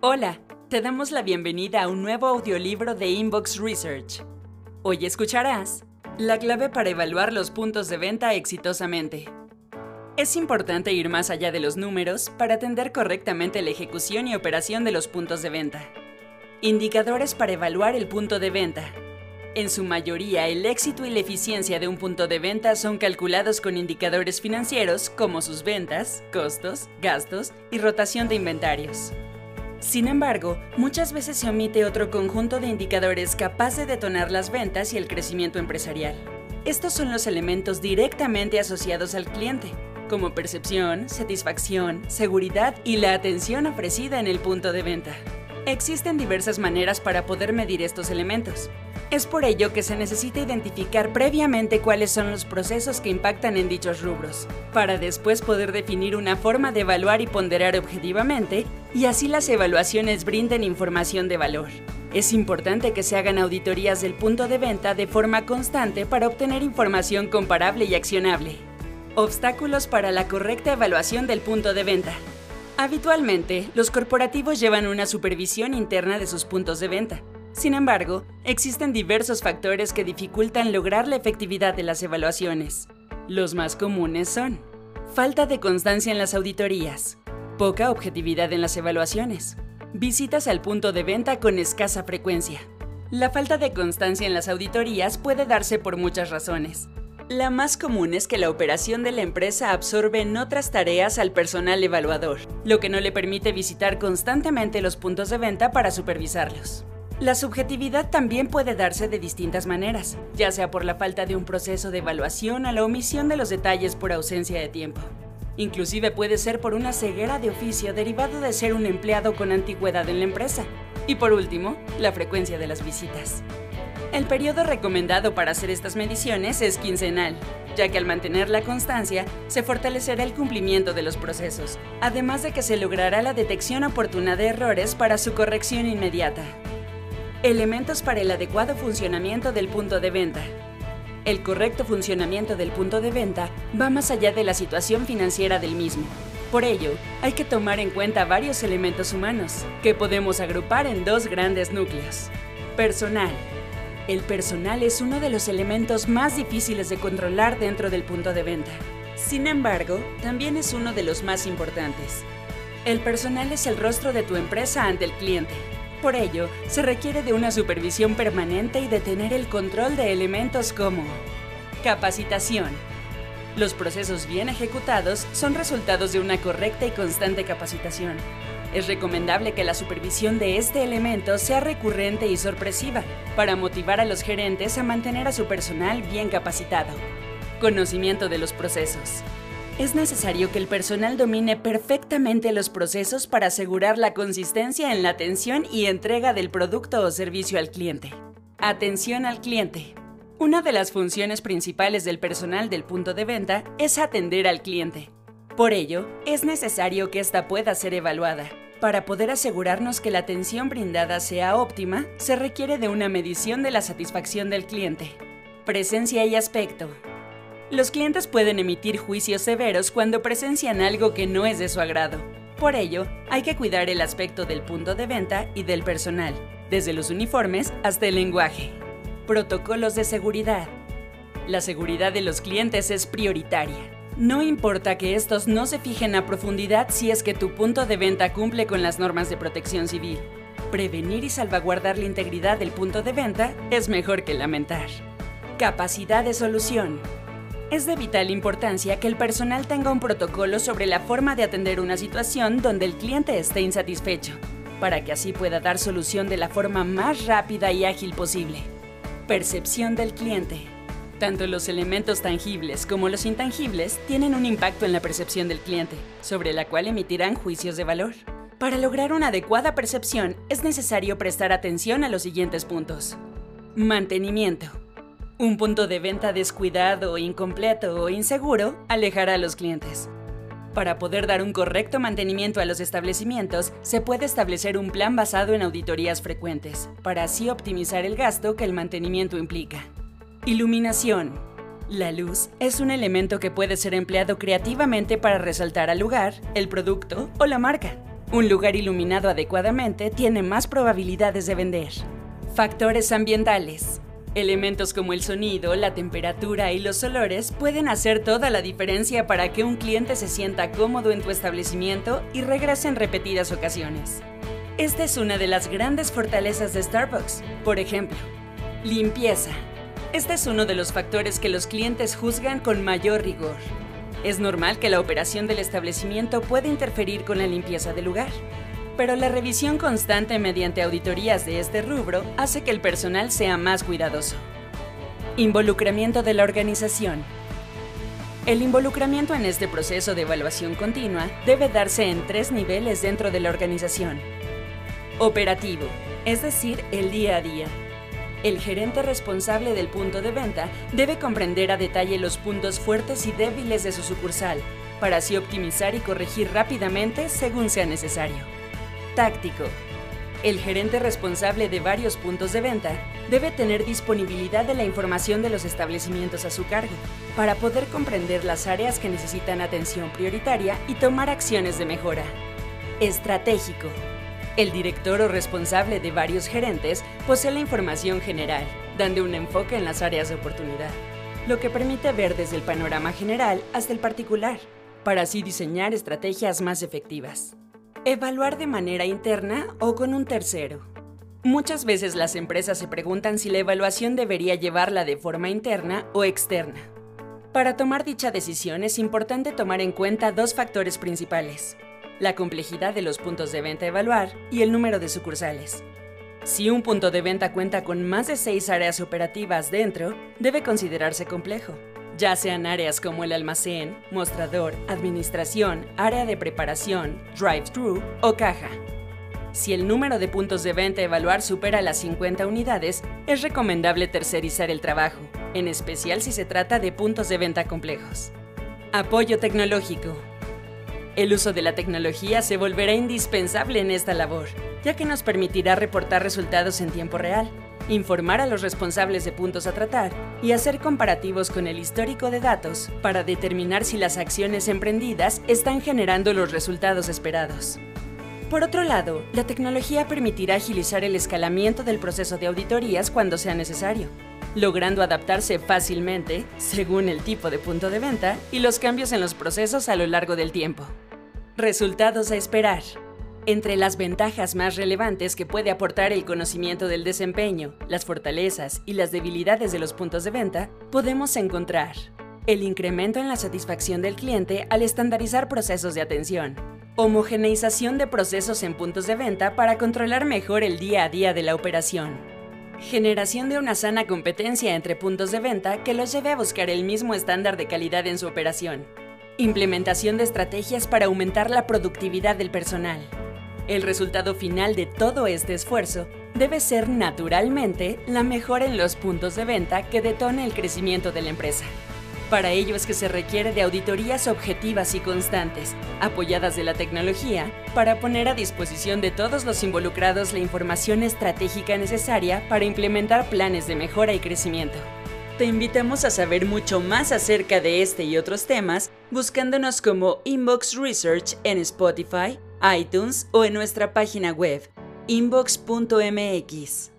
Hola, te damos la bienvenida a un nuevo audiolibro de Inbox Research. Hoy escucharás la clave para evaluar los puntos de venta exitosamente. Es importante ir más allá de los números para atender correctamente la ejecución y operación de los puntos de venta. Indicadores para evaluar el punto de venta. En su mayoría, el éxito y la eficiencia de un punto de venta son calculados con indicadores financieros como sus ventas, costos, gastos y rotación de inventarios. Sin embargo, muchas veces se omite otro conjunto de indicadores capaz de detonar las ventas y el crecimiento empresarial. Estos son los elementos directamente asociados al cliente, como percepción, satisfacción, seguridad y la atención ofrecida en el punto de venta. Existen diversas maneras para poder medir estos elementos. Es por ello que se necesita identificar previamente cuáles son los procesos que impactan en dichos rubros, para después poder definir una forma de evaluar y ponderar objetivamente, y así las evaluaciones brinden información de valor. Es importante que se hagan auditorías del punto de venta de forma constante para obtener información comparable y accionable. Obstáculos para la correcta evaluación del punto de venta. Habitualmente, los corporativos llevan una supervisión interna de sus puntos de venta. Sin embargo, existen diversos factores que dificultan lograr la efectividad de las evaluaciones. Los más comunes son falta de constancia en las auditorías, poca objetividad en las evaluaciones, visitas al punto de venta con escasa frecuencia. La falta de constancia en las auditorías puede darse por muchas razones, la más común es que la operación de la empresa absorbe en otras tareas al personal evaluador, lo que no le permite visitar constantemente los puntos de venta para supervisarlos. La subjetividad también puede darse de distintas maneras, ya sea por la falta de un proceso de evaluación o la omisión de los detalles por ausencia de tiempo. Inclusive puede ser por una ceguera de oficio derivado de ser un empleado con antigüedad en la empresa. Y por último, la frecuencia de las visitas. El periodo recomendado para hacer estas mediciones es quincenal, ya que al mantener la constancia se fortalecerá el cumplimiento de los procesos, además de que se logrará la detección oportuna de errores para su corrección inmediata. Elementos para el adecuado funcionamiento del punto de venta. El correcto funcionamiento del punto de venta va más allá de la situación financiera del mismo. Por ello, hay que tomar en cuenta varios elementos humanos, que podemos agrupar en dos grandes núcleos. Personal, el personal es uno de los elementos más difíciles de controlar dentro del punto de venta. Sin embargo, también es uno de los más importantes. El personal es el rostro de tu empresa ante el cliente. Por ello, se requiere de una supervisión permanente y de tener el control de elementos como capacitación. Los procesos bien ejecutados son resultados de una correcta y constante capacitación. Es recomendable que la supervisión de este elemento sea recurrente y sorpresiva para motivar a los gerentes a mantener a su personal bien capacitado. Conocimiento de los procesos. Es necesario que el personal domine perfectamente los procesos para asegurar la consistencia en la atención y entrega del producto o servicio al cliente. Atención al cliente. Una de las funciones principales del personal del punto de venta es atender al cliente. Por ello, es necesario que ésta pueda ser evaluada. Para poder asegurarnos que la atención brindada sea óptima, se requiere de una medición de la satisfacción del cliente. Presencia y aspecto. Los clientes pueden emitir juicios severos cuando presencian algo que no es de su agrado. Por ello, hay que cuidar el aspecto del punto de venta y del personal, desde los uniformes hasta el lenguaje. Protocolos de seguridad. La seguridad de los clientes es prioritaria. No importa que estos no se fijen a profundidad si es que tu punto de venta cumple con las normas de protección civil. Prevenir y salvaguardar la integridad del punto de venta es mejor que lamentar. Capacidad de solución. Es de vital importancia que el personal tenga un protocolo sobre la forma de atender una situación donde el cliente esté insatisfecho, para que así pueda dar solución de la forma más rápida y ágil posible. Percepción del cliente. Tanto los elementos tangibles como los intangibles tienen un impacto en la percepción del cliente, sobre la cual emitirán juicios de valor. Para lograr una adecuada percepción es necesario prestar atención a los siguientes puntos. Mantenimiento. Un punto de venta descuidado, incompleto o inseguro alejará a los clientes. Para poder dar un correcto mantenimiento a los establecimientos, se puede establecer un plan basado en auditorías frecuentes, para así optimizar el gasto que el mantenimiento implica. Iluminación. La luz es un elemento que puede ser empleado creativamente para resaltar al lugar, el producto o la marca. Un lugar iluminado adecuadamente tiene más probabilidades de vender. Factores ambientales. Elementos como el sonido, la temperatura y los olores pueden hacer toda la diferencia para que un cliente se sienta cómodo en tu establecimiento y regrese en repetidas ocasiones. Esta es una de las grandes fortalezas de Starbucks. Por ejemplo, limpieza. Este es uno de los factores que los clientes juzgan con mayor rigor. Es normal que la operación del establecimiento pueda interferir con la limpieza del lugar, pero la revisión constante mediante auditorías de este rubro hace que el personal sea más cuidadoso. Involucramiento de la organización. El involucramiento en este proceso de evaluación continua debe darse en tres niveles dentro de la organización. Operativo, es decir, el día a día. El gerente responsable del punto de venta debe comprender a detalle los puntos fuertes y débiles de su sucursal, para así optimizar y corregir rápidamente según sea necesario. Táctico. El gerente responsable de varios puntos de venta debe tener disponibilidad de la información de los establecimientos a su cargo, para poder comprender las áreas que necesitan atención prioritaria y tomar acciones de mejora. Estratégico. El director o responsable de varios gerentes posee la información general, dando un enfoque en las áreas de oportunidad, lo que permite ver desde el panorama general hasta el particular, para así diseñar estrategias más efectivas. Evaluar de manera interna o con un tercero. Muchas veces las empresas se preguntan si la evaluación debería llevarla de forma interna o externa. Para tomar dicha decisión es importante tomar en cuenta dos factores principales la complejidad de los puntos de venta a evaluar y el número de sucursales. Si un punto de venta cuenta con más de seis áreas operativas dentro, debe considerarse complejo, ya sean áreas como el almacén, mostrador, administración, área de preparación, drive-thru o caja. Si el número de puntos de venta a evaluar supera las 50 unidades, es recomendable tercerizar el trabajo, en especial si se trata de puntos de venta complejos. Apoyo tecnológico. El uso de la tecnología se volverá indispensable en esta labor, ya que nos permitirá reportar resultados en tiempo real, informar a los responsables de puntos a tratar y hacer comparativos con el histórico de datos para determinar si las acciones emprendidas están generando los resultados esperados. Por otro lado, la tecnología permitirá agilizar el escalamiento del proceso de auditorías cuando sea necesario, logrando adaptarse fácilmente según el tipo de punto de venta y los cambios en los procesos a lo largo del tiempo. Resultados a esperar. Entre las ventajas más relevantes que puede aportar el conocimiento del desempeño, las fortalezas y las debilidades de los puntos de venta, podemos encontrar el incremento en la satisfacción del cliente al estandarizar procesos de atención, homogeneización de procesos en puntos de venta para controlar mejor el día a día de la operación, generación de una sana competencia entre puntos de venta que los lleve a buscar el mismo estándar de calidad en su operación, Implementación de estrategias para aumentar la productividad del personal. El resultado final de todo este esfuerzo debe ser naturalmente la mejora en los puntos de venta que detone el crecimiento de la empresa. Para ello es que se requiere de auditorías objetivas y constantes, apoyadas de la tecnología, para poner a disposición de todos los involucrados la información estratégica necesaria para implementar planes de mejora y crecimiento. Te invitamos a saber mucho más acerca de este y otros temas buscándonos como Inbox Research en Spotify, iTunes o en nuestra página web inbox.mx.